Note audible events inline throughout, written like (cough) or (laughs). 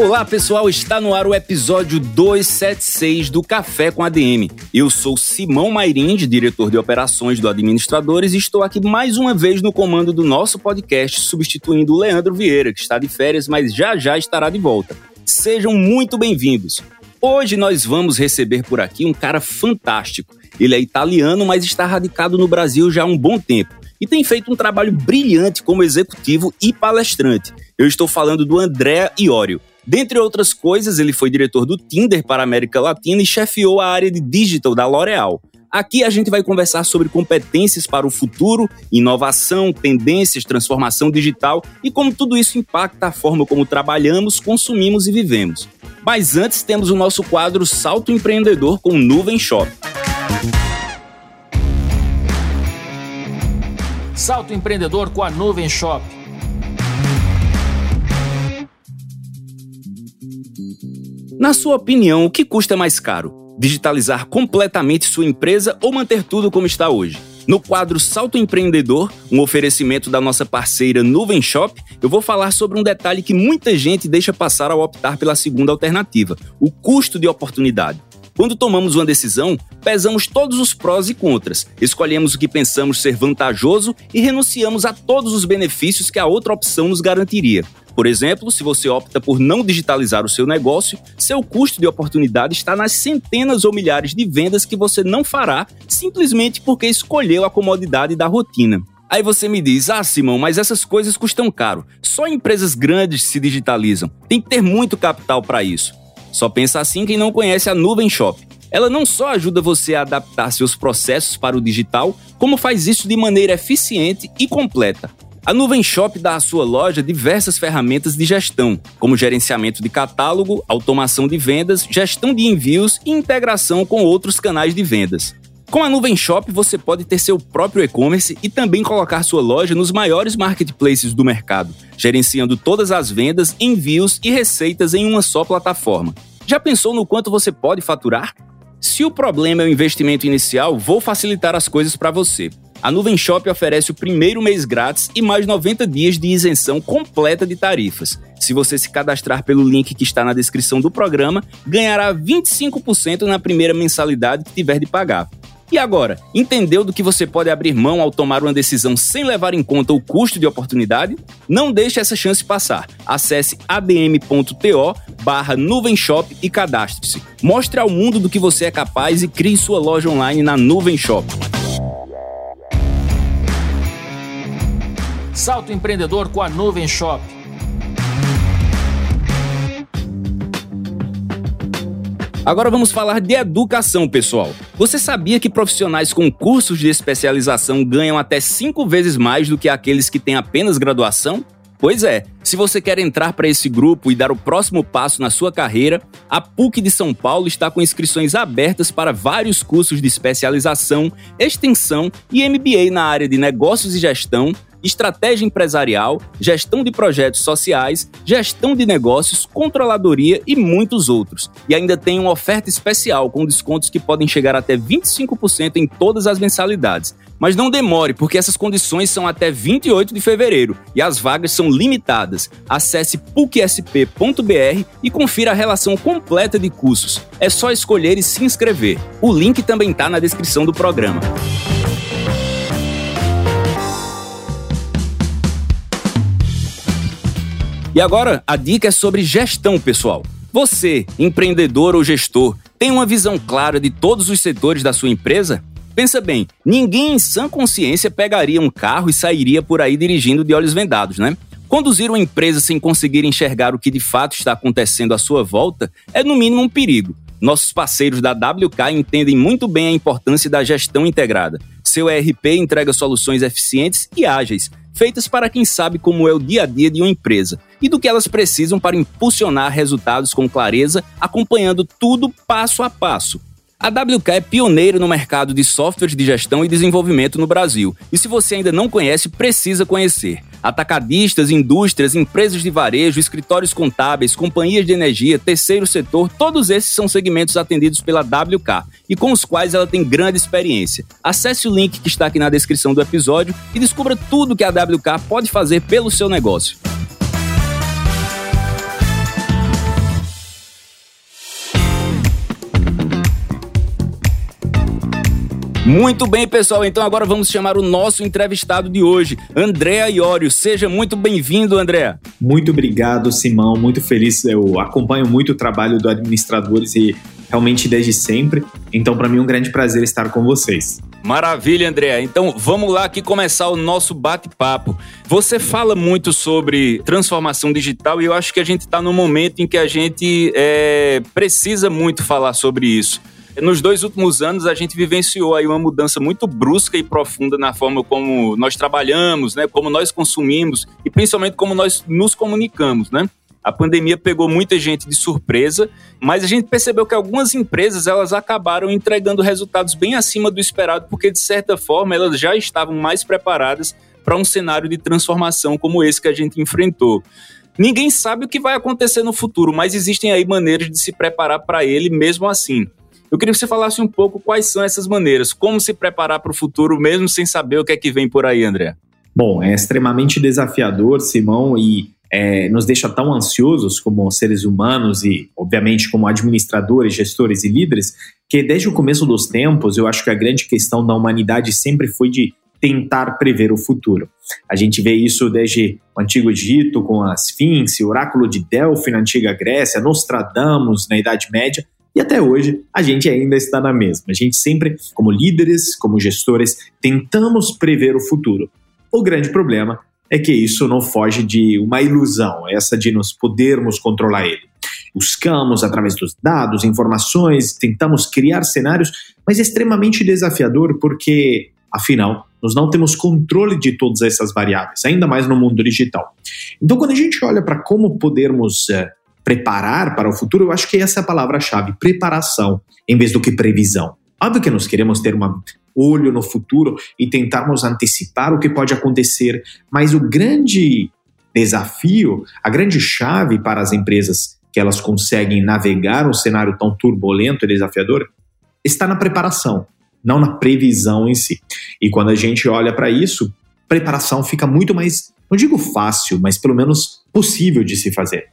Olá pessoal, está no ar o episódio 276 do Café com ADM. Eu sou Simão Mairinde, diretor de operações do Administradores, e estou aqui mais uma vez no comando do nosso podcast, substituindo o Leandro Vieira, que está de férias, mas já já estará de volta. Sejam muito bem-vindos. Hoje nós vamos receber por aqui um cara fantástico. Ele é italiano, mas está radicado no Brasil já há um bom tempo e tem feito um trabalho brilhante como executivo e palestrante. Eu estou falando do André Iorio. Dentre outras coisas, ele foi diretor do Tinder para a América Latina e chefiou a área de digital da L'Oréal. Aqui a gente vai conversar sobre competências para o futuro, inovação, tendências, transformação digital e como tudo isso impacta a forma como trabalhamos, consumimos e vivemos. Mas antes temos o nosso quadro Salto Empreendedor com Nuvem Shop. Salto Empreendedor com a Nuvem Shop. Na sua opinião, o que custa mais caro? Digitalizar completamente sua empresa ou manter tudo como está hoje? No quadro Salto Empreendedor, um oferecimento da nossa parceira Nuvem Shop, eu vou falar sobre um detalhe que muita gente deixa passar ao optar pela segunda alternativa: o custo de oportunidade. Quando tomamos uma decisão, pesamos todos os prós e contras, escolhemos o que pensamos ser vantajoso e renunciamos a todos os benefícios que a outra opção nos garantiria. Por exemplo, se você opta por não digitalizar o seu negócio, seu custo de oportunidade está nas centenas ou milhares de vendas que você não fará simplesmente porque escolheu a comodidade da rotina. Aí você me diz: ah, Simão, mas essas coisas custam caro. Só empresas grandes se digitalizam. Tem que ter muito capital para isso. Só pensa assim quem não conhece a Nuvem Shop. Ela não só ajuda você a adaptar seus processos para o digital, como faz isso de maneira eficiente e completa. A Nuvem Shop dá à sua loja diversas ferramentas de gestão, como gerenciamento de catálogo, automação de vendas, gestão de envios e integração com outros canais de vendas. Com a Nuvem Shop, você pode ter seu próprio e-commerce e também colocar sua loja nos maiores marketplaces do mercado, gerenciando todas as vendas, envios e receitas em uma só plataforma. Já pensou no quanto você pode faturar? Se o problema é o investimento inicial, vou facilitar as coisas para você. A Nuvem Shop oferece o primeiro mês grátis e mais 90 dias de isenção completa de tarifas. Se você se cadastrar pelo link que está na descrição do programa, ganhará 25% na primeira mensalidade que tiver de pagar. E agora, entendeu do que você pode abrir mão ao tomar uma decisão sem levar em conta o custo de oportunidade? Não deixe essa chance passar. Acesse adm.to barra nuvenshop e cadastre-se. Mostre ao mundo do que você é capaz e crie sua loja online na Nuvem Shop. Salto Empreendedor com a Nuvem Shop. Agora vamos falar de educação, pessoal. Você sabia que profissionais com cursos de especialização ganham até cinco vezes mais do que aqueles que têm apenas graduação? Pois é, se você quer entrar para esse grupo e dar o próximo passo na sua carreira, a PUC de São Paulo está com inscrições abertas para vários cursos de especialização, extensão e MBA na área de negócios e gestão, estratégia empresarial, gestão de projetos sociais, gestão de negócios, controladoria e muitos outros. E ainda tem uma oferta especial com descontos que podem chegar até 25% em todas as mensalidades. Mas não demore, porque essas condições são até 28 de fevereiro e as vagas são limitadas. Acesse pucsp.br e confira a relação completa de cursos. É só escolher e se inscrever. O link também está na descrição do programa. E agora, a dica é sobre gestão, pessoal. Você, empreendedor ou gestor, tem uma visão clara de todos os setores da sua empresa? Pensa bem, ninguém em sã consciência pegaria um carro e sairia por aí dirigindo de olhos vendados, né? Conduzir uma empresa sem conseguir enxergar o que de fato está acontecendo à sua volta é, no mínimo, um perigo. Nossos parceiros da WK entendem muito bem a importância da gestão integrada. Seu ERP entrega soluções eficientes e ágeis, feitas para quem sabe como é o dia a dia de uma empresa e do que elas precisam para impulsionar resultados com clareza, acompanhando tudo passo a passo. A WK é pioneira no mercado de softwares de gestão e desenvolvimento no Brasil. E se você ainda não conhece, precisa conhecer. Atacadistas, indústrias, empresas de varejo, escritórios contábeis, companhias de energia, terceiro setor, todos esses são segmentos atendidos pela WK e com os quais ela tem grande experiência. Acesse o link que está aqui na descrição do episódio e descubra tudo que a WK pode fazer pelo seu negócio. Muito bem, pessoal. Então agora vamos chamar o nosso entrevistado de hoje, André Iorio. Seja muito bem-vindo, André. Muito obrigado, Simão. Muito feliz. Eu acompanho muito o trabalho do Administradores e realmente desde sempre. Então, para mim, é um grande prazer estar com vocês. Maravilha, André. Então vamos lá aqui começar o nosso bate-papo. Você fala muito sobre transformação digital e eu acho que a gente está no momento em que a gente é, precisa muito falar sobre isso. Nos dois últimos anos, a gente vivenciou aí uma mudança muito brusca e profunda na forma como nós trabalhamos, né? Como nós consumimos e principalmente como nós nos comunicamos, né? A pandemia pegou muita gente de surpresa, mas a gente percebeu que algumas empresas elas acabaram entregando resultados bem acima do esperado, porque de certa forma elas já estavam mais preparadas para um cenário de transformação como esse que a gente enfrentou. Ninguém sabe o que vai acontecer no futuro, mas existem aí maneiras de se preparar para ele mesmo assim. Eu queria que você falasse um pouco quais são essas maneiras, como se preparar para o futuro mesmo sem saber o que é que vem por aí, André. Bom, é extremamente desafiador, Simão, e é, nos deixa tão ansiosos como seres humanos e, obviamente, como administradores, gestores e líderes, que desde o começo dos tempos, eu acho que a grande questão da humanidade sempre foi de tentar prever o futuro. A gente vê isso desde o Antigo Egito, com a Sphinx, o oráculo de Delphi na Antiga Grécia, Nostradamus na Idade Média, e até hoje a gente ainda está na mesma. A gente sempre, como líderes, como gestores, tentamos prever o futuro. O grande problema é que isso não foge de uma ilusão, essa de nos podermos controlar ele. Buscamos através dos dados, informações, tentamos criar cenários, mas é extremamente desafiador porque, afinal, nós não temos controle de todas essas variáveis, ainda mais no mundo digital. Então, quando a gente olha para como podermos uh, preparar para o futuro, eu acho que essa é a palavra-chave, preparação, em vez do que previsão. Óbvio que nós queremos ter um olho no futuro e tentarmos antecipar o que pode acontecer, mas o grande desafio, a grande chave para as empresas que elas conseguem navegar um cenário tão turbulento e desafiador está na preparação, não na previsão em si. E quando a gente olha para isso, preparação fica muito mais, não digo fácil, mas pelo menos possível de se fazer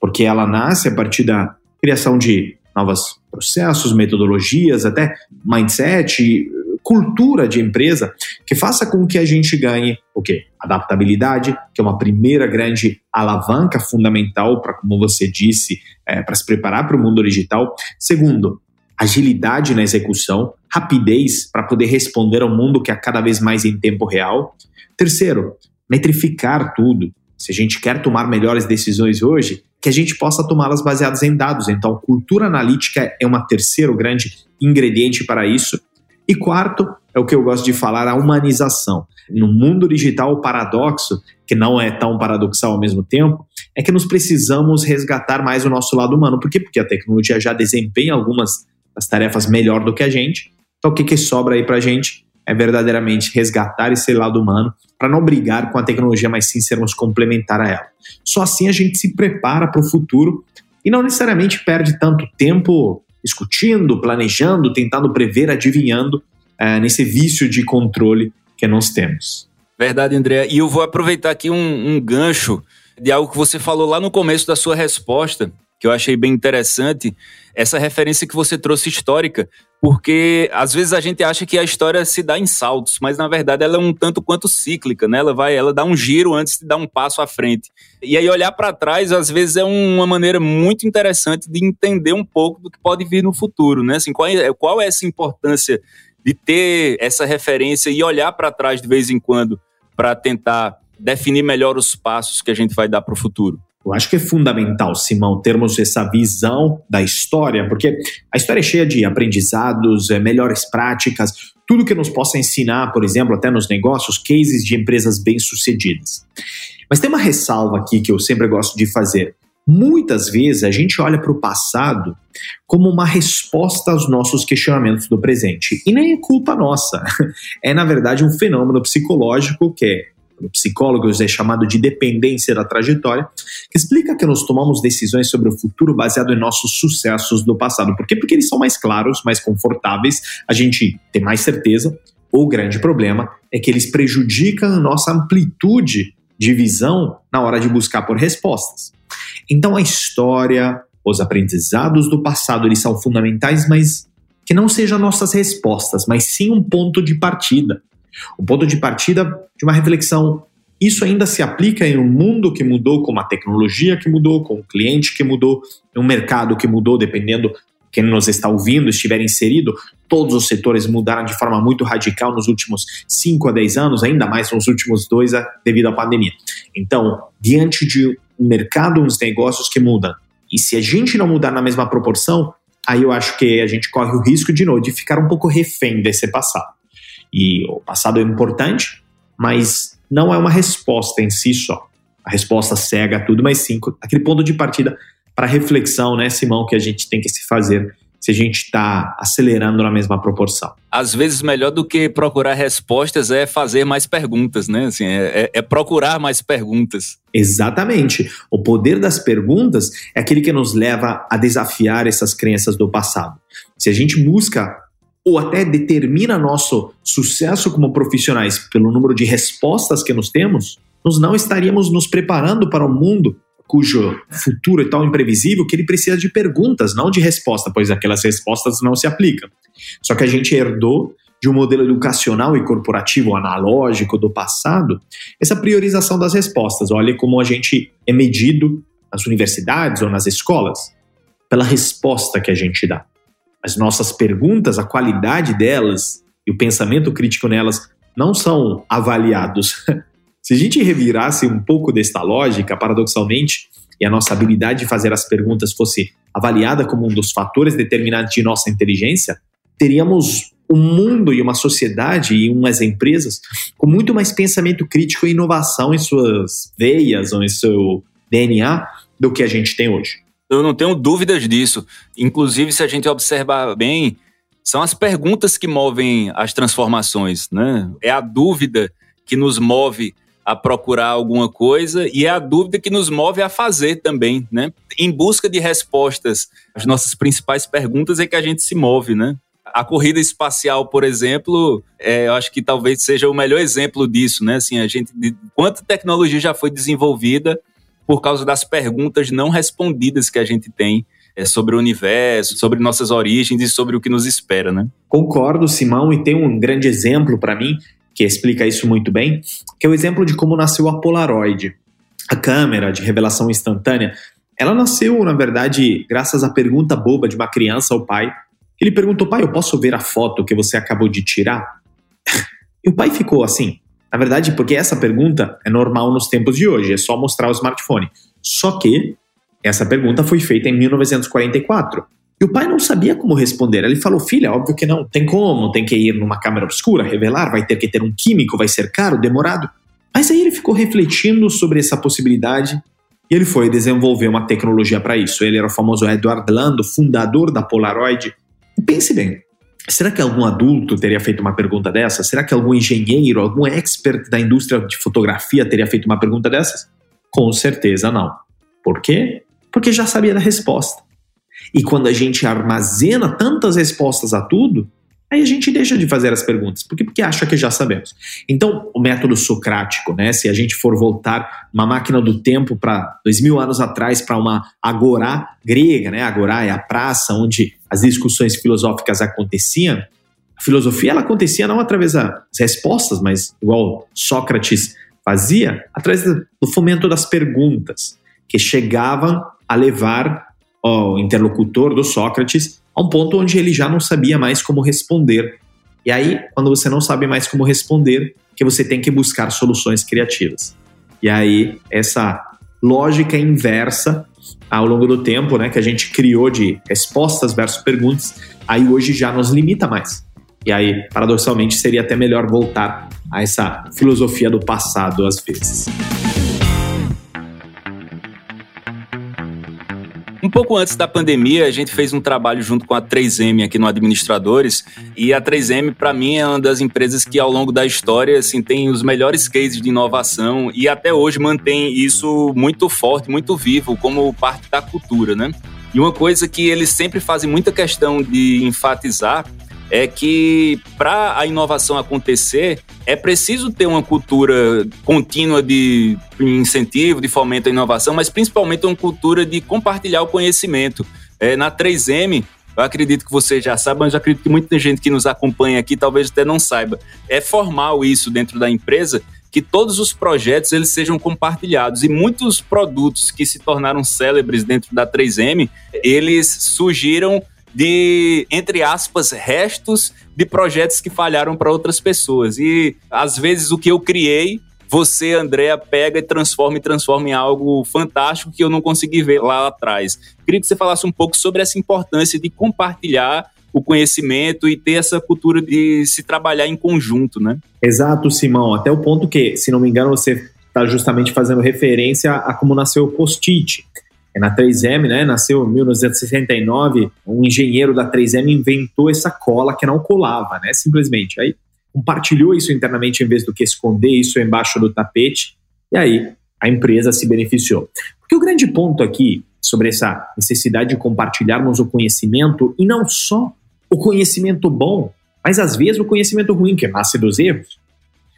porque ela nasce a partir da criação de novos processos, metodologias, até mindset, cultura de empresa que faça com que a gente ganhe o quê? Adaptabilidade, que é uma primeira grande alavanca fundamental para, como você disse, é, para se preparar para o mundo digital. Segundo, agilidade na execução, rapidez para poder responder ao mundo que é cada vez mais em tempo real. Terceiro, metrificar tudo. Se a gente quer tomar melhores decisões hoje, que a gente possa tomá-las baseadas em dados. Então, cultura analítica é um terceiro grande ingrediente para isso. E quarto, é o que eu gosto de falar, a humanização. No mundo digital, o paradoxo, que não é tão paradoxal ao mesmo tempo, é que nós precisamos resgatar mais o nosso lado humano. Por quê? Porque a tecnologia já desempenha algumas das tarefas melhor do que a gente. Então, o que, que sobra aí para a gente? É verdadeiramente resgatar esse lado humano para não brigar com a tecnologia, mas sim sermos complementar a ela. Só assim a gente se prepara para o futuro e não necessariamente perde tanto tempo discutindo, planejando, tentando prever, adivinhando é, nesse vício de controle que nós temos. Verdade, André. E eu vou aproveitar aqui um, um gancho de algo que você falou lá no começo da sua resposta, que eu achei bem interessante, essa referência que você trouxe histórica, porque às vezes a gente acha que a história se dá em saltos, mas na verdade ela é um tanto quanto cíclica, né? Ela vai, ela dá um giro antes de dar um passo à frente. E aí olhar para trás às vezes é uma maneira muito interessante de entender um pouco do que pode vir no futuro, né? Assim, qual é, qual é essa importância de ter essa referência e olhar para trás de vez em quando para tentar definir melhor os passos que a gente vai dar para o futuro? Eu acho que é fundamental, Simão, termos essa visão da história, porque a história é cheia de aprendizados, é, melhores práticas, tudo que nos possa ensinar, por exemplo, até nos negócios, cases de empresas bem-sucedidas. Mas tem uma ressalva aqui que eu sempre gosto de fazer. Muitas vezes a gente olha para o passado como uma resposta aos nossos questionamentos do presente. E nem é culpa nossa. (laughs) É, na verdade, um fenômeno psicológico que é psicólogos é chamado de dependência da trajetória, que explica que nós tomamos decisões sobre o futuro baseado em nossos sucessos do passado. Por quê? Porque eles são mais claros, mais confortáveis, a gente tem mais certeza. O grande problema é que eles prejudicam a nossa amplitude de visão na hora de buscar por respostas. Então a história, os aprendizados do passado, eles são fundamentais, mas que não sejam nossas respostas, mas sim um ponto de partida. O ponto de partida de uma reflexão. Isso ainda se aplica em um mundo que mudou, com uma tecnologia que mudou, com um cliente que mudou, um mercado que mudou, dependendo quem nos está ouvindo estiver inserido, todos os setores mudaram de forma muito radical nos últimos 5 a 10 anos, ainda mais nos últimos dois devido à pandemia. Então, diante de um mercado, uns negócios que mudam, e se a gente não mudar na mesma proporção, aí eu acho que a gente corre o risco de novo de ficar um pouco refém desse passado. E o passado é importante, mas não é uma resposta em si só. A resposta cega tudo, mas sim aquele ponto de partida para reflexão, né, Simão, que a gente tem que se fazer se a gente está acelerando na mesma proporção. Às vezes, melhor do que procurar respostas é fazer mais perguntas, né? Assim, é, é, é, procurar mais perguntas. Exatamente. O poder das perguntas é aquele que nos leva a desafiar essas crenças do passado. Se a gente busca ou até determina nosso sucesso como profissionais pelo número de respostas que nós temos, nós não estaríamos nos preparando para um mundo cujo futuro é tão imprevisível que ele precisa de perguntas, não de resposta, pois aquelas respostas não se aplicam. Só que a gente herdou de um modelo educacional e corporativo analógico do passado essa priorização das respostas. Olha como a gente é medido nas universidades ou nas escolas pela resposta que a gente dá. As nossas perguntas, a qualidade delas e o pensamento crítico nelas não são avaliados (laughs) Se a gente revirasse um pouco desta lógica, paradoxalmente, e a nossa habilidade de fazer as perguntas fosse avaliada como um dos fatores determinantes de nossa inteligência, teríamos um mundo e uma sociedade e umas empresas com muito mais pensamento crítico e inovação em suas veias ou em seu DNA do que a gente tem hoje. Eu não tenho dúvidas disso. Inclusive, se a gente observar bem, são as perguntas que movem as transformações, né? É a dúvida que nos move a procurar alguma coisa e é a dúvida que nos move a fazer também, né? Em busca de respostas às nossas principais perguntas é que a gente se move, né? A corrida espacial, por exemplo, é, eu acho que talvez seja o melhor exemplo disso, né? Assim, a gente, quanta tecnologia já foi desenvolvida por causa das perguntas não respondidas que a gente tem é, sobre o universo, sobre nossas origens e sobre o que nos espera, né? Concordo, Simão, e tem um grande exemplo para mim que explica isso muito bem, que é o exemplo de como nasceu a Polaroid. A câmera de revelação instantânea, ela nasceu, na verdade, graças à pergunta boba de uma criança ao pai. Ele perguntou, pai, eu posso ver a foto que você acabou de tirar? (laughs) e o pai ficou assim. Na verdade, porque essa pergunta é normal nos tempos de hoje, é só mostrar o smartphone. Só que essa pergunta foi feita em 1944. E o pai não sabia como responder. Ele falou: Filha, óbvio que não. Tem como, tem que ir numa câmera obscura, revelar, vai ter que ter um químico, vai ser caro, demorado. Mas aí ele ficou refletindo sobre essa possibilidade e ele foi desenvolver uma tecnologia para isso. Ele era o famoso Edward Lando, fundador da Polaroid. E pense bem, será que algum adulto teria feito uma pergunta dessa? Será que algum engenheiro, algum expert da indústria de fotografia teria feito uma pergunta dessas? Com certeza não. Por quê? Porque já sabia da resposta. E quando a gente armazena tantas respostas a tudo, aí a gente deixa de fazer as perguntas, porque, porque acha que já sabemos. Então, o método socrático, né? Se a gente for voltar uma máquina do tempo para dois mil anos atrás, para uma agorá grega, né? Agorá é a praça onde as discussões filosóficas aconteciam. A filosofia ela acontecia não através das respostas, mas igual Sócrates fazia, através do fomento das perguntas, que chegavam a levar o interlocutor do Sócrates a um ponto onde ele já não sabia mais como responder. E aí, quando você não sabe mais como responder, que você tem que buscar soluções criativas. E aí, essa lógica inversa ao longo do tempo, né, que a gente criou de respostas versus perguntas, aí hoje já nos limita mais. E aí, paradoxalmente, seria até melhor voltar a essa filosofia do passado às vezes. Pouco antes da pandemia, a gente fez um trabalho junto com a 3M aqui no Administradores, e a 3M, para mim, é uma das empresas que, ao longo da história, assim, tem os melhores cases de inovação e até hoje mantém isso muito forte, muito vivo, como parte da cultura, né? E uma coisa que eles sempre fazem muita questão de enfatizar é que para a inovação acontecer, é preciso ter uma cultura contínua de incentivo, de fomento à inovação, mas principalmente uma cultura de compartilhar o conhecimento. É, na 3M, eu acredito que você já sabe, mas eu acredito que muita gente que nos acompanha aqui talvez até não saiba. É formal isso dentro da empresa, que todos os projetos eles sejam compartilhados e muitos produtos que se tornaram célebres dentro da 3M, eles surgiram de, entre aspas, restos de projetos que falharam para outras pessoas. E às vezes o que eu criei, você, Andréa, pega e transforma e transforma em algo fantástico que eu não consegui ver lá atrás. Queria que você falasse um pouco sobre essa importância de compartilhar o conhecimento e ter essa cultura de se trabalhar em conjunto, né? Exato, Simão. Até o ponto que, se não me engano, você está justamente fazendo referência a como nasceu o post-it. É na 3M, né? Nasceu em 1969, um engenheiro da 3M inventou essa cola que não colava, né? Simplesmente. Aí compartilhou isso internamente em vez do que esconder isso embaixo do tapete, e aí a empresa se beneficiou. Porque o grande ponto aqui sobre essa necessidade de compartilharmos o conhecimento, e não só o conhecimento bom, mas às vezes o conhecimento ruim, que nasce dos erros.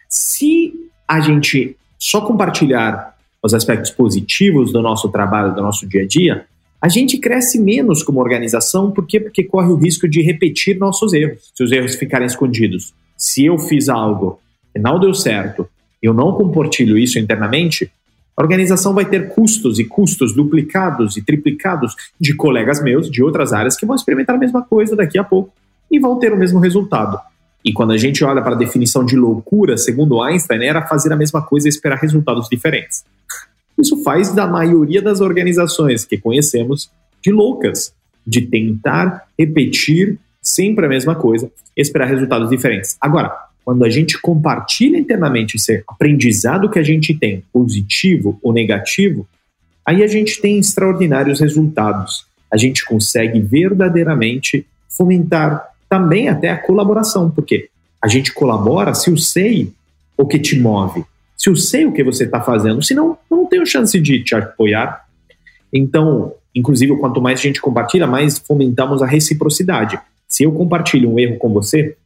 Se a gente só compartilhar os aspectos positivos do nosso trabalho, do nosso dia a dia, a gente cresce menos como organização, por quê? Porque corre o risco de repetir nossos erros, se os erros ficarem escondidos. Se eu fiz algo que não deu certo, eu não compartilho isso internamente, a organização vai ter custos e custos duplicados e triplicados de colegas meus de outras áreas que vão experimentar a mesma coisa daqui a pouco e vão ter o mesmo resultado. E quando a gente olha para a definição de loucura, segundo Einstein, era fazer a mesma coisa e esperar resultados diferentes. Isso faz da maioria das organizações que conhecemos de loucas, de tentar repetir sempre a mesma coisa, esperar resultados diferentes. Agora, quando a gente compartilha internamente esse aprendizado que a gente tem, positivo ou negativo, aí a gente tem extraordinários resultados. A gente consegue verdadeiramente fomentar também até a colaboração, porque a gente colabora se eu sei o que te move, se eu sei o que você está fazendo, senão eu não tenho chance de te apoiar. Então, inclusive, quanto mais a gente compartilha, mais fomentamos a reciprocidade. Se eu compartilho um erro com você,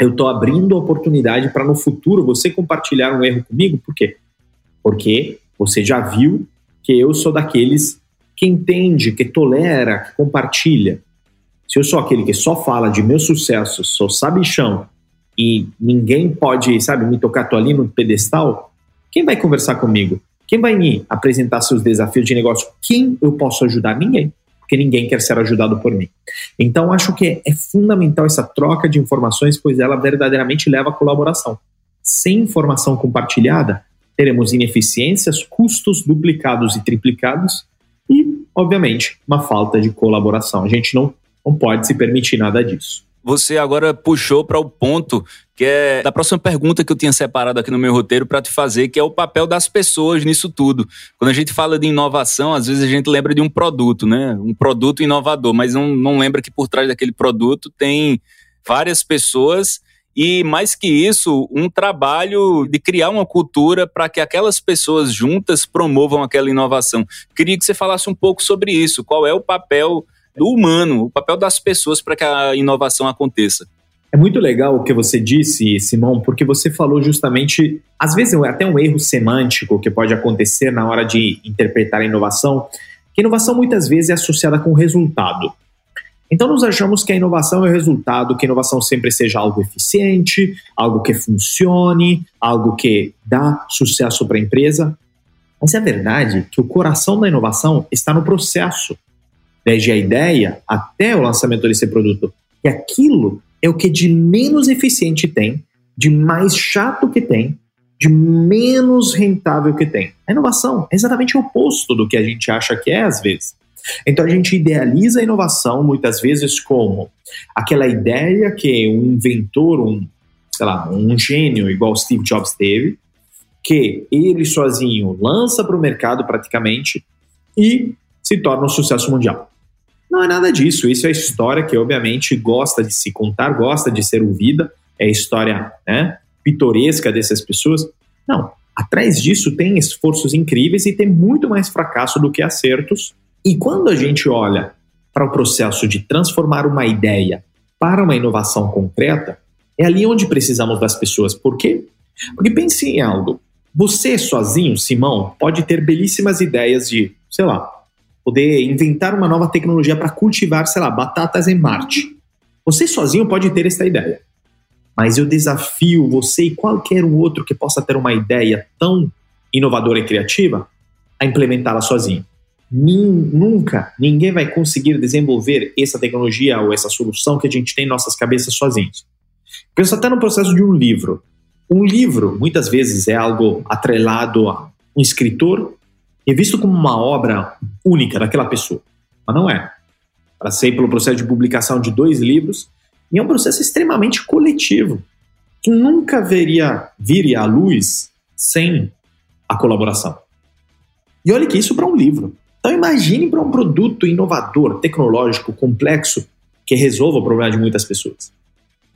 eu estou abrindo a oportunidade para no futuro você compartilhar um erro comigo. Por quê? Porque você já viu que eu sou daqueles que entende, que tolera, que compartilha. Se eu sou aquele que só fala de meus sucessos, sou sabichão e ninguém pode, sabe, me tocar, tô ali no pedestal, quem vai conversar comigo? Quem vai me apresentar seus desafios de negócio? Quem eu posso ajudar? Ninguém, porque ninguém quer ser ajudado por mim. Então, acho que é fundamental essa troca de informações, pois ela verdadeiramente leva à colaboração. Sem informação compartilhada, teremos ineficiências, custos duplicados e triplicados e, obviamente, uma falta de colaboração. A gente não, não pode se permitir nada disso você agora puxou para o ponto que é da próxima pergunta que eu tinha separado aqui no meu roteiro para te fazer, que é o papel das pessoas nisso tudo. Quando a gente fala de inovação, às vezes a gente lembra de um produto, né? Um produto inovador, mas não, não lembra que por trás daquele produto tem várias pessoas e mais que isso, um trabalho de criar uma cultura para que aquelas pessoas juntas promovam aquela inovação. Queria que você falasse um pouco sobre isso. Qual é o papel do humano, o papel das pessoas para que a inovação aconteça. É muito legal o que você disse, Simão, porque você falou justamente, às vezes é até um erro semântico que pode acontecer na hora de interpretar a inovação, que a inovação muitas vezes é associada com resultado. Então nós achamos que a inovação é o resultado, que a inovação sempre seja algo eficiente, algo que funcione, algo que dá sucesso para a empresa. Mas é verdade que o coração da inovação está no processo, desde a ideia até o lançamento desse produto. E aquilo é o que de menos eficiente tem, de mais chato que tem, de menos rentável que tem. A inovação é exatamente o oposto do que a gente acha que é às vezes. Então a gente idealiza a inovação muitas vezes como aquela ideia que um inventor, um, sei lá, um gênio igual Steve Jobs teve, que ele sozinho lança para o mercado praticamente e se torna um sucesso mundial. Não é nada disso. Isso é história que, obviamente, gosta de se contar, gosta de ser ouvida. É história né, pitoresca dessas pessoas. Não. Atrás disso tem esforços incríveis e tem muito mais fracasso do que acertos. E quando a gente olha para o processo de transformar uma ideia para uma inovação concreta, é ali onde precisamos das pessoas. Por quê? Porque pense em algo. Você sozinho, Simão, pode ter belíssimas ideias de, sei lá, poder inventar uma nova tecnologia para cultivar, sei lá, batatas em Marte. Você sozinho pode ter essa ideia. Mas eu desafio você e qualquer outro que possa ter uma ideia tão inovadora e criativa a implementá-la sozinho. nunca ninguém vai conseguir desenvolver essa tecnologia ou essa solução que a gente tem em nossas cabeças sozinhos. Pensa até no processo de um livro. Um livro, muitas vezes, é algo atrelado a um escritor é visto como uma obra única daquela pessoa, mas não é. Passei pelo processo de publicação de dois livros e é um processo extremamente coletivo que nunca veria vir à luz sem a colaboração. E olha que isso para um livro. Então imagine para um produto inovador, tecnológico, complexo, que resolva o problema de muitas pessoas.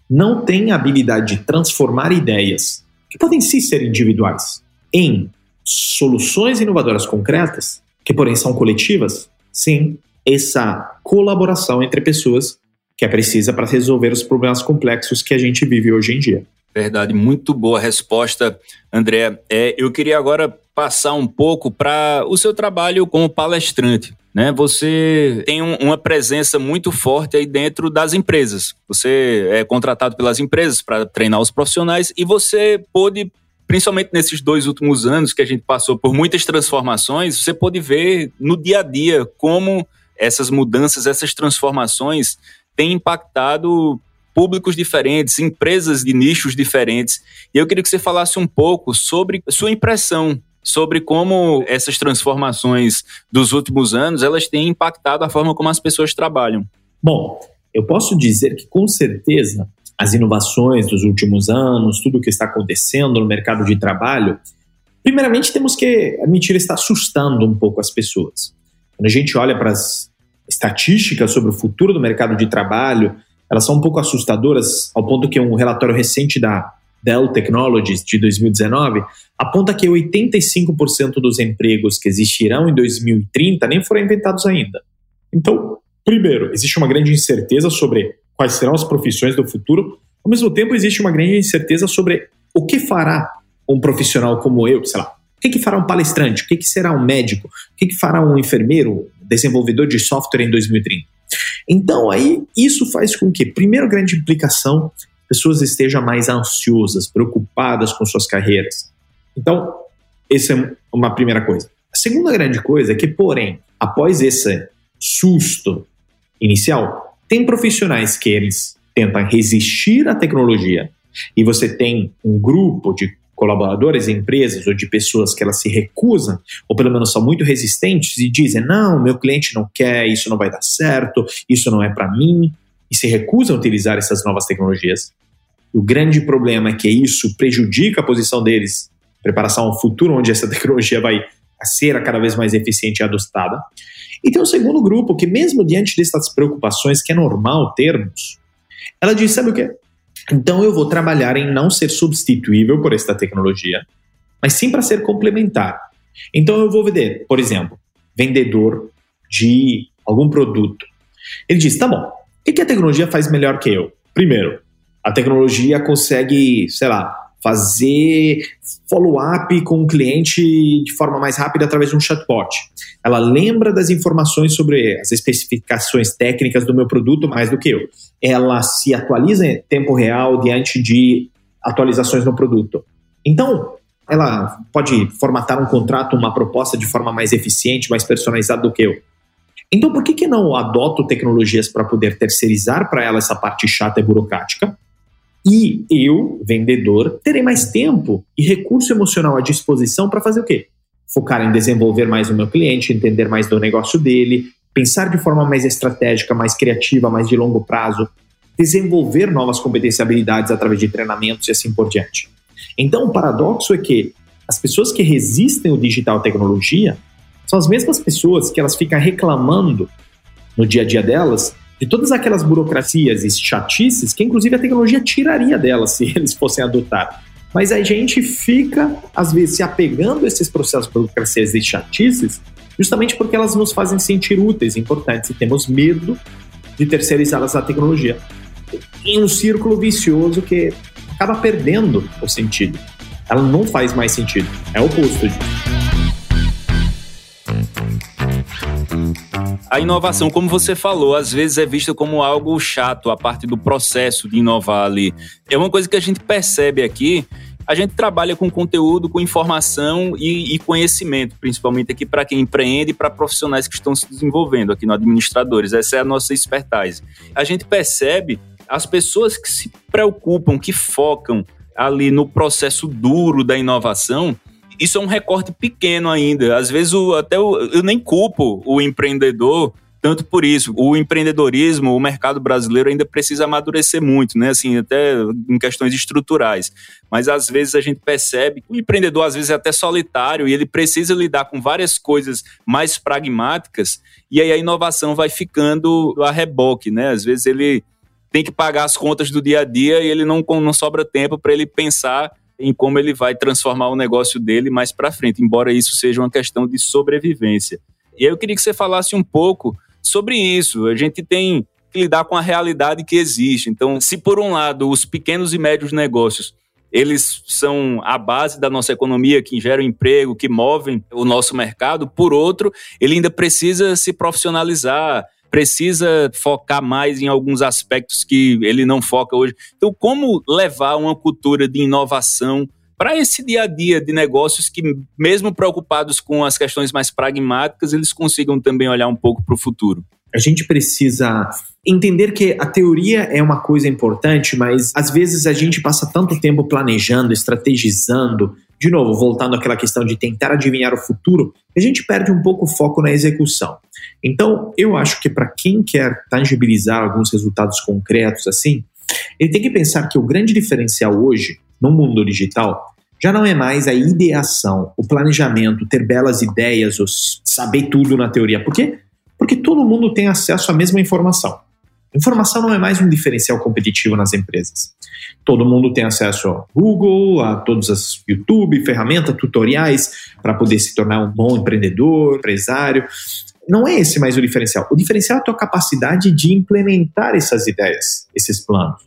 Não tem a habilidade de transformar ideias, que podem sim ser individuais, em soluções inovadoras concretas, que porém são coletivas, sim, essa colaboração entre pessoas que é precisa para resolver os problemas complexos que a gente vive hoje em dia. Verdade, muito boa resposta, André. É, eu queria agora passar um pouco para o seu trabalho como palestrante. Né? Você tem um, uma presença muito forte aí dentro das empresas. Você é contratado pelas empresas para treinar os profissionais e você pôde principalmente nesses dois últimos anos que a gente passou por muitas transformações, você pode ver no dia a dia como essas mudanças, essas transformações têm impactado públicos diferentes, empresas de nichos diferentes. E eu queria que você falasse um pouco sobre sua impressão sobre como essas transformações dos últimos anos elas têm impactado a forma como as pessoas trabalham. Bom, eu posso dizer que com certeza as inovações dos últimos anos, tudo o que está acontecendo no mercado de trabalho, primeiramente temos que admitir está assustando um pouco as pessoas. Quando a gente olha para as estatísticas sobre o futuro do mercado de trabalho, elas são um pouco assustadoras, ao ponto que um relatório recente da Dell Technologies de 2019 aponta que 85% dos empregos que existirão em 2030 nem foram inventados ainda. Então, primeiro, existe uma grande incerteza sobre quais serão as profissões do futuro. Ao mesmo tempo, existe uma grande incerteza sobre o que fará um profissional como eu, sei lá, o que, que fará um palestrante, o que, que será um médico, o que, que fará um enfermeiro, desenvolvedor de software em 2030. Então, aí, isso faz com que, primeiro, grande implicação, pessoas estejam mais ansiosas, preocupadas com suas carreiras. Então, essa é uma primeira coisa. A segunda grande coisa é que, porém, após esse susto inicial, tem profissionais que eles tentam resistir à tecnologia e você tem um grupo de colaboradores, empresas ou de pessoas que elas se recusam, ou pelo menos são muito resistentes e dizem: não, meu cliente não quer, isso não vai dar certo, isso não é para mim, e se recusam a utilizar essas novas tecnologias. O grande problema é que isso prejudica a posição deles, preparação ao futuro, onde essa (laughs) tecnologia vai ser cada vez mais eficiente e adotada. E tem um segundo grupo que, mesmo diante dessas preocupações, que é normal termos, ela diz: sabe o que? Então eu vou trabalhar em não ser substituível por esta tecnologia, mas sim para ser complementar. Então eu vou vender, por exemplo, vendedor de algum produto. Ele diz: tá bom, o que a tecnologia faz melhor que eu? Primeiro, a tecnologia consegue, sei lá, fazer follow-up com o cliente de forma mais rápida através de um chatbot. Ela lembra das informações sobre as especificações técnicas do meu produto mais do que eu. Ela se atualiza em tempo real diante de atualizações no produto. Então, ela pode formatar um contrato, uma proposta de forma mais eficiente, mais personalizada do que eu. Então, por que, que não adoto tecnologias para poder terceirizar para ela essa parte chata e burocrática? E eu, vendedor, terei mais tempo e recurso emocional à disposição para fazer o quê? Focar em desenvolver mais o meu cliente, entender mais do negócio dele, pensar de forma mais estratégica, mais criativa, mais de longo prazo, desenvolver novas competências e habilidades através de treinamentos e assim por diante. Então, o paradoxo é que as pessoas que resistem ao digital tecnologia são as mesmas pessoas que elas ficam reclamando no dia a dia delas de todas aquelas burocracias e chatices que, inclusive, a tecnologia tiraria delas se (laughs) eles fossem adotar. Mas a gente fica, às vezes, se apegando a esses processos burocracias e chatices, justamente porque elas nos fazem sentir úteis, importantes, e temos medo de terceirizá-las à tecnologia. Em um círculo vicioso que acaba perdendo o sentido. Ela não faz mais sentido. É o oposto disso. A inovação, como você falou, às vezes é vista como algo chato, a parte do processo de inovar ali. É uma coisa que a gente percebe aqui. A gente trabalha com conteúdo, com informação e, e conhecimento, principalmente aqui para quem empreende e para profissionais que estão se desenvolvendo aqui no Administradores. Essa é a nossa expertise. A gente percebe as pessoas que se preocupam, que focam ali no processo duro da inovação, isso é um recorte pequeno ainda. Às vezes, o, até o, eu nem culpo o empreendedor tanto por isso. O empreendedorismo, o mercado brasileiro ainda precisa amadurecer muito, né? Assim, até em questões estruturais. Mas às vezes a gente percebe que o empreendedor às vezes é até solitário e ele precisa lidar com várias coisas mais pragmáticas e aí a inovação vai ficando a reboque, né? Às vezes ele tem que pagar as contas do dia a dia e ele não, não sobra tempo para ele pensar em como ele vai transformar o negócio dele mais para frente, embora isso seja uma questão de sobrevivência. E aí eu queria que você falasse um pouco sobre isso. A gente tem que lidar com a realidade que existe. Então, se por um lado os pequenos e médios negócios eles são a base da nossa economia, que geram emprego, que movem o nosso mercado. Por outro, ele ainda precisa se profissionalizar, precisa focar mais em alguns aspectos que ele não foca hoje. Então, como levar uma cultura de inovação para esse dia a dia de negócios que, mesmo preocupados com as questões mais pragmáticas, eles consigam também olhar um pouco para o futuro? A gente precisa entender que a teoria é uma coisa importante, mas às vezes a gente passa tanto tempo planejando, estrategizando, de novo, voltando àquela questão de tentar adivinhar o futuro, a gente perde um pouco o foco na execução. Então, eu acho que para quem quer tangibilizar alguns resultados concretos assim, ele tem que pensar que o grande diferencial hoje, no mundo digital, já não é mais a ideação, o planejamento, ter belas ideias, ou saber tudo na teoria. Por quê? Porque todo mundo tem acesso à mesma informação. Informação não é mais um diferencial competitivo nas empresas. Todo mundo tem acesso ao Google, a todos as YouTube, ferramentas, tutoriais para poder se tornar um bom empreendedor, empresário. Não é esse mais o diferencial. O diferencial é a tua capacidade de implementar essas ideias, esses planos.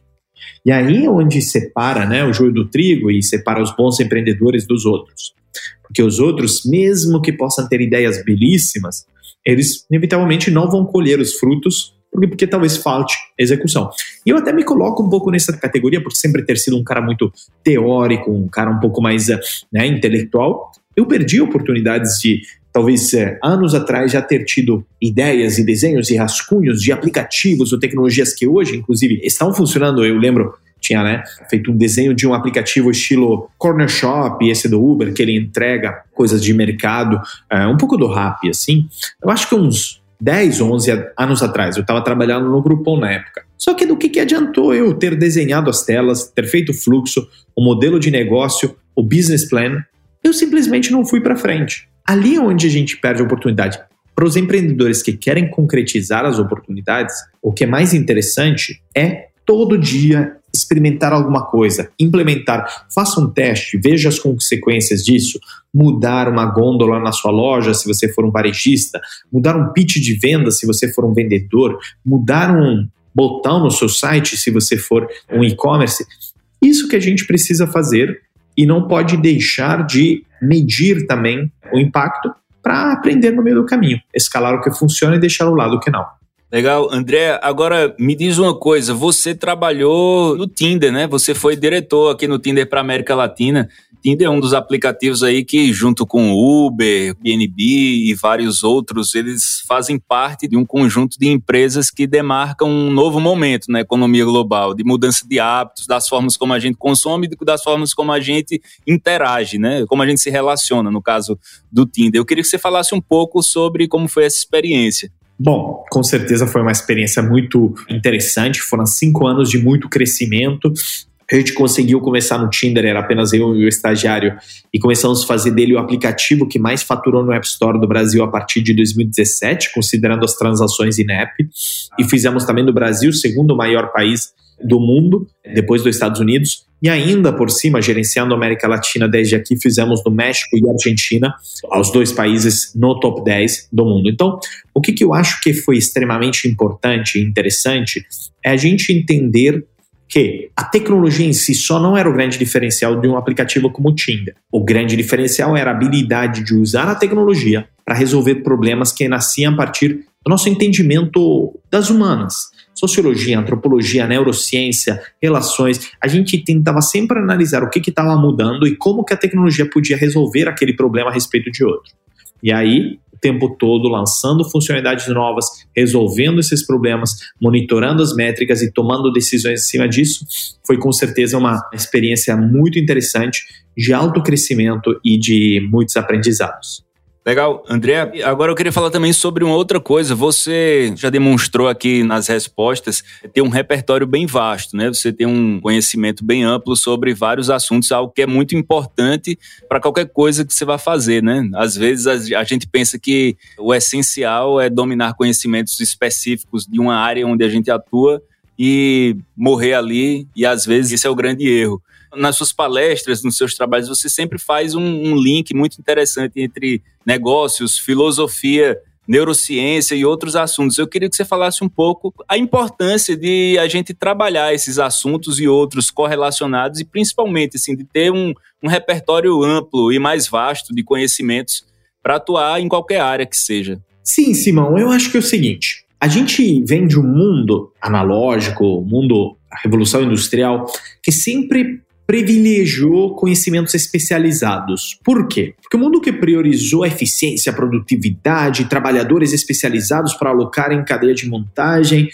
E aí é onde separa né, o joio do trigo e separa os bons empreendedores dos outros. Porque os outros, mesmo que possam ter ideias belíssimas, eles inevitavelmente não vão colher os frutos porque, talvez falte execução. E eu até me coloco um pouco nessa categoria, por sempre ter sido um cara muito teórico, um cara um pouco mais né, intelectual. Eu perdi oportunidades de, talvez é, anos atrás, já ter tido ideias e desenhos e rascunhos de aplicativos ou tecnologias que hoje, inclusive, estão funcionando. Eu lembro tinha né, feito um desenho de um aplicativo estilo Corner Shop, esse do Uber, que ele entrega coisas de mercado, é, um pouco do rap, assim. Eu acho que uns 10 ou 11 anos atrás. Eu estava trabalhando no Groupon na época. Só que do que, que adiantou eu ter desenhado as telas, ter feito o fluxo, o modelo de negócio, o business plan? Eu simplesmente não fui para frente. Ali é onde a gente perde a oportunidade. Para os empreendedores que querem concretizar as oportunidades, o que é mais interessante é todo dia experimentar alguma coisa, implementar, faça um teste, veja as consequências disso, mudar uma gôndola na sua loja se você for um varejista, mudar um pitch de venda se você for um vendedor, mudar um botão no seu site se você for um e-commerce. Isso que a gente precisa fazer e não pode deixar de medir também o impacto para aprender no meio do caminho, escalar o que funciona e deixar o lado que não. Legal. André, agora me diz uma coisa. Você trabalhou no Tinder, né? Você foi diretor aqui no Tinder para América Latina. Tinder é um dos aplicativos aí que, junto com Uber, BNB e vários outros, eles fazem parte de um conjunto de empresas que demarcam um novo momento na economia global, de mudança de hábitos, das formas como a gente consome e das formas como a gente interage, né? Como a gente se relaciona, no caso do Tinder. Eu queria que você falasse um pouco sobre como foi essa experiência. Bom, com certeza foi uma experiência muito interessante. Foram cinco anos de muito crescimento. A gente conseguiu começar no Tinder, era apenas eu e o estagiário, e começamos a fazer dele o aplicativo que mais faturou no App Store do Brasil a partir de 2017, considerando as transações in app. E fizemos também do Brasil o segundo maior país do mundo, depois dos Estados Unidos. E ainda por cima, gerenciando a América Latina desde aqui, fizemos no México e Argentina, os dois países no top 10 do mundo. Então, o que, que eu acho que foi extremamente importante e interessante é a gente entender que a tecnologia em si só não era o grande diferencial de um aplicativo como o Tinder. O grande diferencial era a habilidade de usar a tecnologia para resolver problemas que nasciam a partir do nosso entendimento das humanas. Sociologia, antropologia, neurociência, relações. A gente tentava sempre analisar o que estava mudando e como que a tecnologia podia resolver aquele problema a respeito de outro. E aí, o tempo todo lançando funcionalidades novas, resolvendo esses problemas, monitorando as métricas e tomando decisões em cima disso, foi com certeza uma experiência muito interessante de alto crescimento e de muitos aprendizados. Legal, André. Agora eu queria falar também sobre uma outra coisa. Você já demonstrou aqui nas respostas ter um repertório bem vasto, né? Você tem um conhecimento bem amplo sobre vários assuntos, algo que é muito importante para qualquer coisa que você vá fazer, né? Às vezes a gente pensa que o essencial é dominar conhecimentos específicos de uma área onde a gente atua e morrer ali, e às vezes esse é o grande erro nas suas palestras, nos seus trabalhos, você sempre faz um, um link muito interessante entre negócios, filosofia, neurociência e outros assuntos. Eu queria que você falasse um pouco a importância de a gente trabalhar esses assuntos e outros correlacionados e principalmente assim de ter um, um repertório amplo e mais vasto de conhecimentos para atuar em qualquer área que seja. Sim, Simão, eu acho que é o seguinte. A gente vem de um mundo analógico, mundo a revolução industrial, que sempre privilegiou conhecimentos especializados. Por quê? Porque o mundo que priorizou a eficiência, a produtividade, trabalhadores especializados para alocar em cadeia de montagem,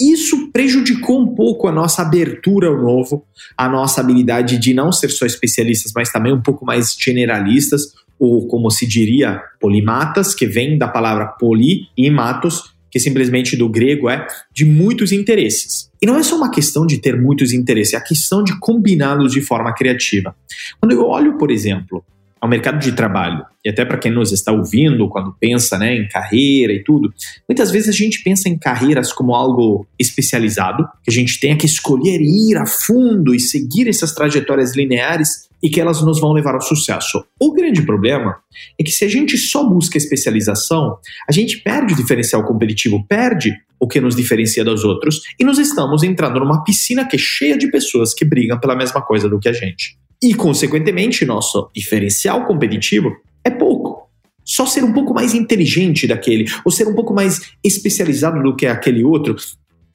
isso prejudicou um pouco a nossa abertura ao novo, a nossa habilidade de não ser só especialistas, mas também um pouco mais generalistas, ou como se diria, polimatas, que vem da palavra poli e matos, que simplesmente do grego é de muitos interesses. E não é só uma questão de ter muitos interesses, é a questão de combiná-los de forma criativa. Quando eu olho, por exemplo, ao mercado de trabalho, e até para quem nos está ouvindo, quando pensa né, em carreira e tudo, muitas vezes a gente pensa em carreiras como algo especializado, que a gente tenha que escolher ir a fundo e seguir essas trajetórias lineares e que elas nos vão levar ao sucesso. O grande problema é que se a gente só busca especialização, a gente perde o diferencial competitivo, perde o que nos diferencia dos outros e nós estamos entrando numa piscina que é cheia de pessoas que brigam pela mesma coisa do que a gente. E, consequentemente, nosso diferencial competitivo é pouco. Só ser um pouco mais inteligente daquele, ou ser um pouco mais especializado do que aquele outro,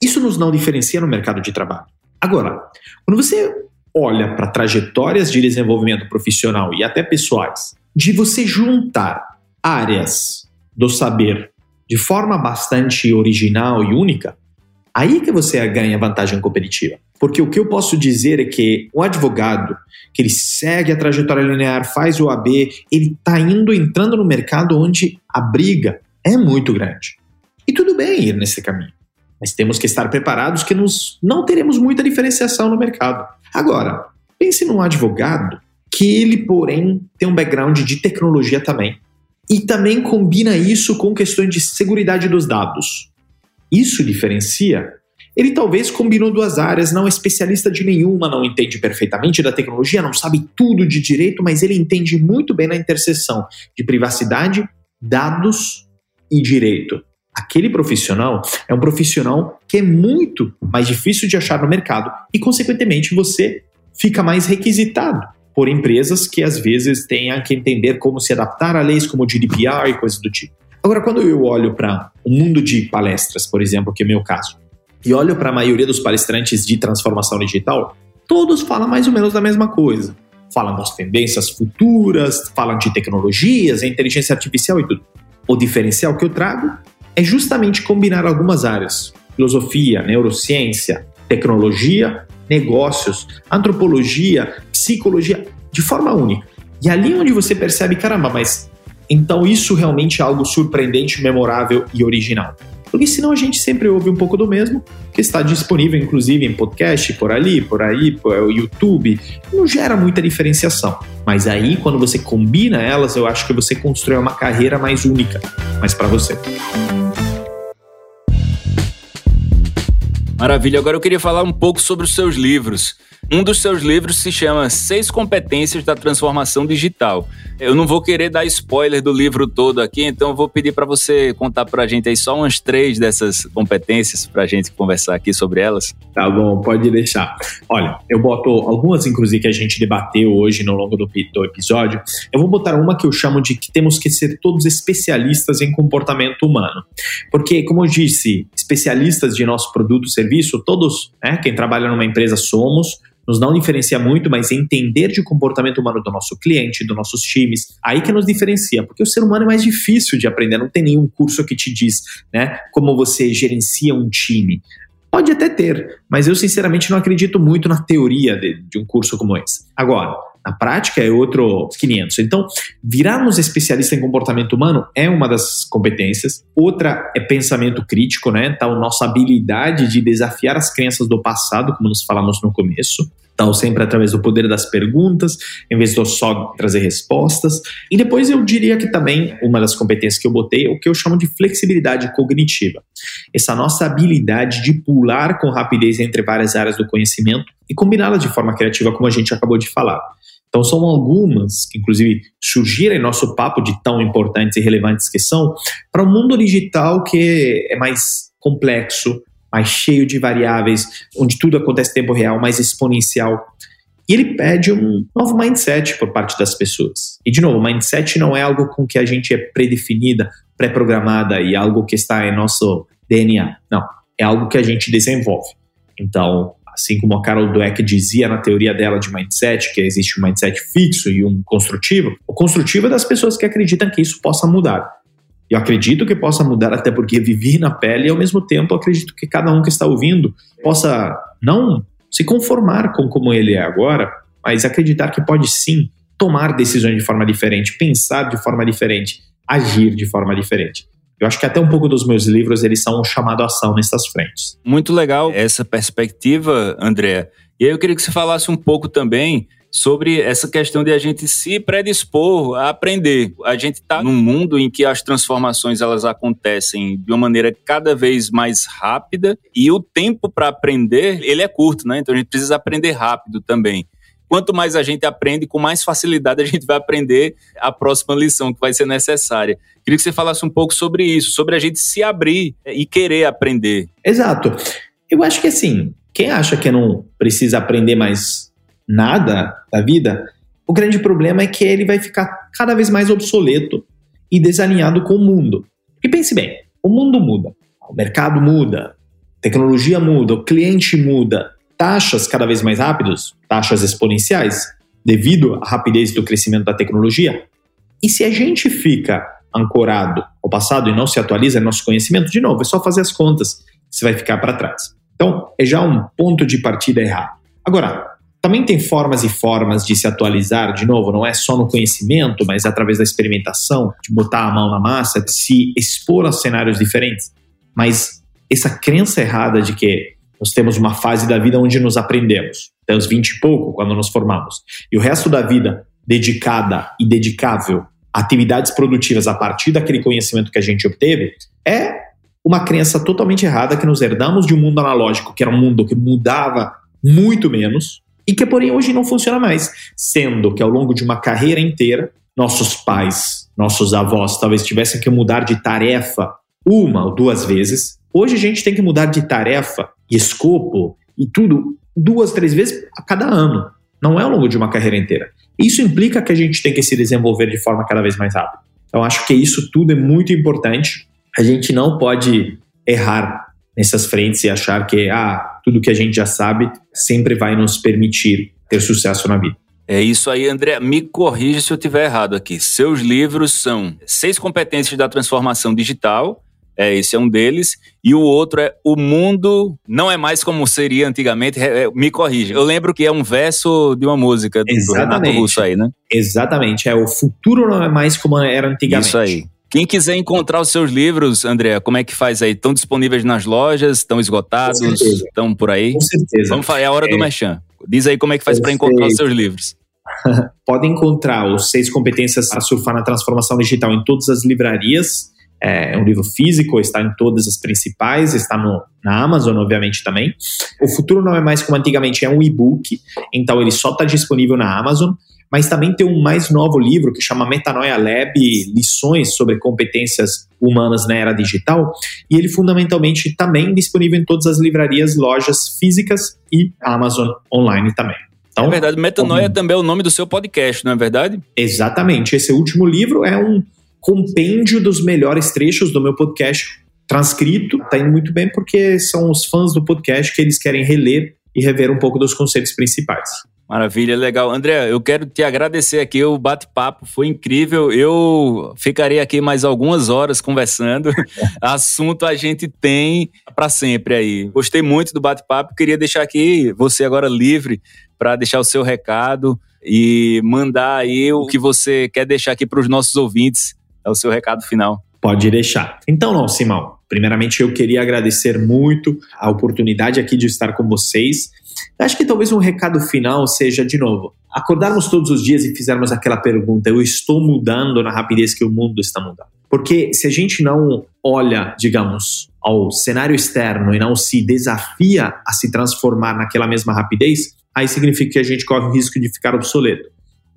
isso nos não diferencia no mercado de trabalho. Agora, quando você olha para trajetórias de desenvolvimento profissional e até pessoais, de você juntar áreas do saber de forma bastante original e única, aí que você ganha vantagem competitiva. Porque o que eu posso dizer é que o advogado, que ele segue a trajetória linear, faz o AB, ele está indo, entrando no mercado onde a briga é muito grande. E tudo bem ir nesse caminho. Mas temos que estar preparados que nos, não teremos muita diferenciação no mercado. Agora, pense num advogado que ele, porém, tem um background de tecnologia também. E também combina isso com questões de segurança dos dados. Isso diferencia. Ele talvez combinou duas áreas, não é especialista de nenhuma, não entende perfeitamente da tecnologia, não sabe tudo de direito, mas ele entende muito bem na interseção de privacidade, dados e direito. Aquele profissional é um profissional que é muito mais difícil de achar no mercado e, consequentemente, você fica mais requisitado por empresas que às vezes tenham que entender como se adaptar a leis como o GDPR e coisas do tipo. Agora, quando eu olho para o mundo de palestras, por exemplo, que é o meu caso, e olho para a maioria dos palestrantes de transformação digital, todos falam mais ou menos da mesma coisa. Falam das tendências futuras, falam de tecnologias, inteligência artificial e tudo. O diferencial que eu trago é justamente combinar algumas áreas: filosofia, neurociência, tecnologia, negócios, antropologia, psicologia, de forma única. E ali onde você percebe, caramba, mas então isso realmente é algo surpreendente, memorável e original. Porque senão a gente sempre ouve um pouco do mesmo, que está disponível inclusive em podcast, por ali, por aí, por YouTube, não gera muita diferenciação. Mas aí, quando você combina elas, eu acho que você constrói uma carreira mais única, mas para você. Maravilha. Agora eu queria falar um pouco sobre os seus livros. Um dos seus livros se chama Seis Competências da Transformação Digital. Eu não vou querer dar spoiler do livro todo aqui, então eu vou pedir para você contar para a gente aí só umas três dessas competências para a gente conversar aqui sobre elas. Tá bom, pode deixar. Olha, eu boto algumas, inclusive, que a gente debateu hoje no longo do, do episódio. Eu vou botar uma que eu chamo de que temos que ser todos especialistas em comportamento humano. Porque, como eu disse, especialistas de nosso produto, serviço, todos, né, quem trabalha numa empresa somos, nos não diferencia muito, mas entender de comportamento humano do nosso cliente, dos nossos times, aí que nos diferencia, porque o ser humano é mais difícil de aprender, não tem nenhum curso que te diz, né, como você gerencia um time. Pode até ter, mas eu sinceramente não acredito muito na teoria de, de um curso como esse. Agora, na prática é outro 500. Então, virarmos especialista em comportamento humano é uma das competências. Outra é pensamento crítico, né? Então, nossa habilidade de desafiar as crenças do passado, como nós falamos no começo. Então, sempre através do poder das perguntas, em vez de só trazer respostas. E depois eu diria que também uma das competências que eu botei é o que eu chamo de flexibilidade cognitiva. Essa nossa habilidade de pular com rapidez entre várias áreas do conhecimento e combiná-las de forma criativa, como a gente acabou de falar. Então, são algumas que, inclusive, surgiram em nosso papo de tão importantes e relevantes que são, para um mundo digital que é mais complexo, mais cheio de variáveis, onde tudo acontece em tempo real, mais exponencial. E ele pede um novo mindset por parte das pessoas. E, de novo, mindset não é algo com que a gente é predefinida, pré-programada e algo que está em nosso DNA. Não, é algo que a gente desenvolve. Então, assim como a Carol Dweck dizia na teoria dela de mindset, que existe um mindset fixo e um construtivo, o construtivo é das pessoas que acreditam que isso possa mudar. Eu acredito que possa mudar, até porque vivi na pele e, ao mesmo tempo, acredito que cada um que está ouvindo possa não se conformar com como ele é agora, mas acreditar que pode sim tomar decisões de forma diferente, pensar de forma diferente, agir de forma diferente. Eu acho que até um pouco dos meus livros eles são um chamado à ação nessas frentes. Muito legal essa perspectiva, André. E aí eu queria que você falasse um pouco também sobre essa questão de a gente se predispor a aprender. A gente está num mundo em que as transformações elas acontecem de uma maneira cada vez mais rápida e o tempo para aprender ele é curto, né? Então a gente precisa aprender rápido também quanto mais a gente aprende, com mais facilidade a gente vai aprender a próxima lição que vai ser necessária. Queria que você falasse um pouco sobre isso, sobre a gente se abrir e querer aprender. Exato. Eu acho que assim, quem acha que não precisa aprender mais nada da vida, o grande problema é que ele vai ficar cada vez mais obsoleto e desalinhado com o mundo. E pense bem, o mundo muda, o mercado muda, tecnologia muda, o cliente muda, taxas cada vez mais rápidas, taxas exponenciais, devido à rapidez do crescimento da tecnologia. E se a gente fica ancorado ao passado e não se atualiza nosso conhecimento, de novo, é só fazer as contas, você vai ficar para trás. Então, é já um ponto de partida errado. Agora, também tem formas e formas de se atualizar, de novo, não é só no conhecimento, mas através da experimentação, de botar a mão na massa, de se expor a cenários diferentes. Mas essa crença errada de que nós temos uma fase da vida onde nos aprendemos, até os 20 e pouco, quando nos formamos. E o resto da vida dedicada e dedicável a atividades produtivas a partir daquele conhecimento que a gente obteve, é uma crença totalmente errada que nos herdamos de um mundo analógico, que era um mundo que mudava muito menos e que, porém, hoje não funciona mais. Sendo que ao longo de uma carreira inteira, nossos pais, nossos avós talvez tivessem que mudar de tarefa uma ou duas vezes. Hoje a gente tem que mudar de tarefa e escopo e tudo duas, três vezes a cada ano. Não é ao longo de uma carreira inteira. Isso implica que a gente tem que se desenvolver de forma cada vez mais rápida. Então, acho que isso tudo é muito importante. A gente não pode errar nessas frentes e achar que ah, tudo que a gente já sabe sempre vai nos permitir ter sucesso na vida. É isso aí, André. Me corrija se eu estiver errado aqui. Seus livros são Seis Competências da Transformação Digital, é, esse é um deles. E o outro é O Mundo Não É Mais Como Seria Antigamente. É, me corrija. Eu lembro que é um verso de uma música do, do Renato Russo aí, né? Exatamente. É O Futuro Não É Mais Como Era Antigamente. Isso aí. Quem quiser encontrar os seus livros, André, como é que faz aí? Estão disponíveis nas lojas? Estão esgotados? Estão por aí? Com certeza. Vamos falar, é a hora é... do Merchan. Diz aí como é que faz para encontrar os seus livros. (laughs) Pode encontrar os seis competências para surfar na transformação digital em todas as livrarias. É um livro físico, está em todas as principais, está no, na Amazon, obviamente, também. O futuro não é mais como antigamente, é um e-book, então ele só está disponível na Amazon mas também tem um mais novo livro que chama Metanoia Lab, lições sobre competências humanas na era digital, e ele fundamentalmente também disponível em todas as livrarias, lojas físicas e Amazon online também. Então, é verdade, Metanoia como... também é o nome do seu podcast, não é verdade? Exatamente. Esse último livro é um compêndio dos melhores trechos do meu podcast transcrito. Tá indo muito bem porque são os fãs do podcast que eles querem reler e rever um pouco dos conceitos principais. Maravilha, legal. André, eu quero te agradecer aqui, o bate-papo foi incrível. Eu ficarei aqui mais algumas horas conversando. (laughs) Assunto a gente tem para sempre aí. Gostei muito do bate-papo, queria deixar aqui você agora livre para deixar o seu recado e mandar aí o que você quer deixar aqui para os nossos ouvintes. É o seu recado final. Pode deixar. Então, não, Simão. Primeiramente, eu queria agradecer muito a oportunidade aqui de estar com vocês Acho que talvez um recado final seja, de novo, acordarmos todos os dias e fizermos aquela pergunta: eu estou mudando na rapidez que o mundo está mudando? Porque se a gente não olha, digamos, ao cenário externo e não se desafia a se transformar naquela mesma rapidez, aí significa que a gente corre o risco de ficar obsoleto.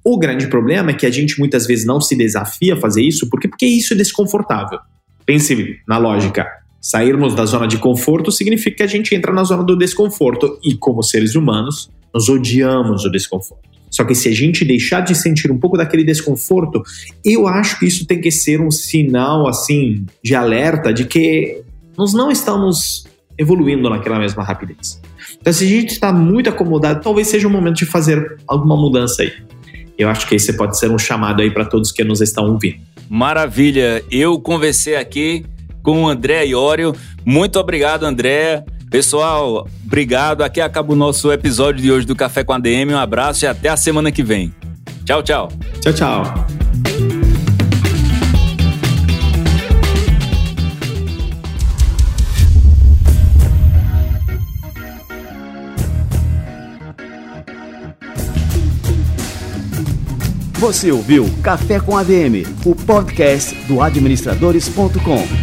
O grande problema é que a gente muitas vezes não se desafia a fazer isso, porque, porque isso é desconfortável. Pense na lógica. Sairmos da zona de conforto significa que a gente entra na zona do desconforto e, como seres humanos, nós odiamos o desconforto. Só que se a gente deixar de sentir um pouco daquele desconforto, eu acho que isso tem que ser um sinal assim de alerta de que nós não estamos evoluindo naquela mesma rapidez. Então, se a gente está muito acomodado, talvez seja o momento de fazer alguma mudança aí. Eu acho que esse pode ser um chamado aí para todos que nos estão ouvindo. Maravilha! Eu conversei aqui com o André Iório. Muito obrigado, André. Pessoal, obrigado. Aqui acaba o nosso episódio de hoje do Café com a DM. Um abraço e até a semana que vem. Tchau, tchau. Tchau, tchau. Você ouviu Café com ADM, o podcast do administradores.com.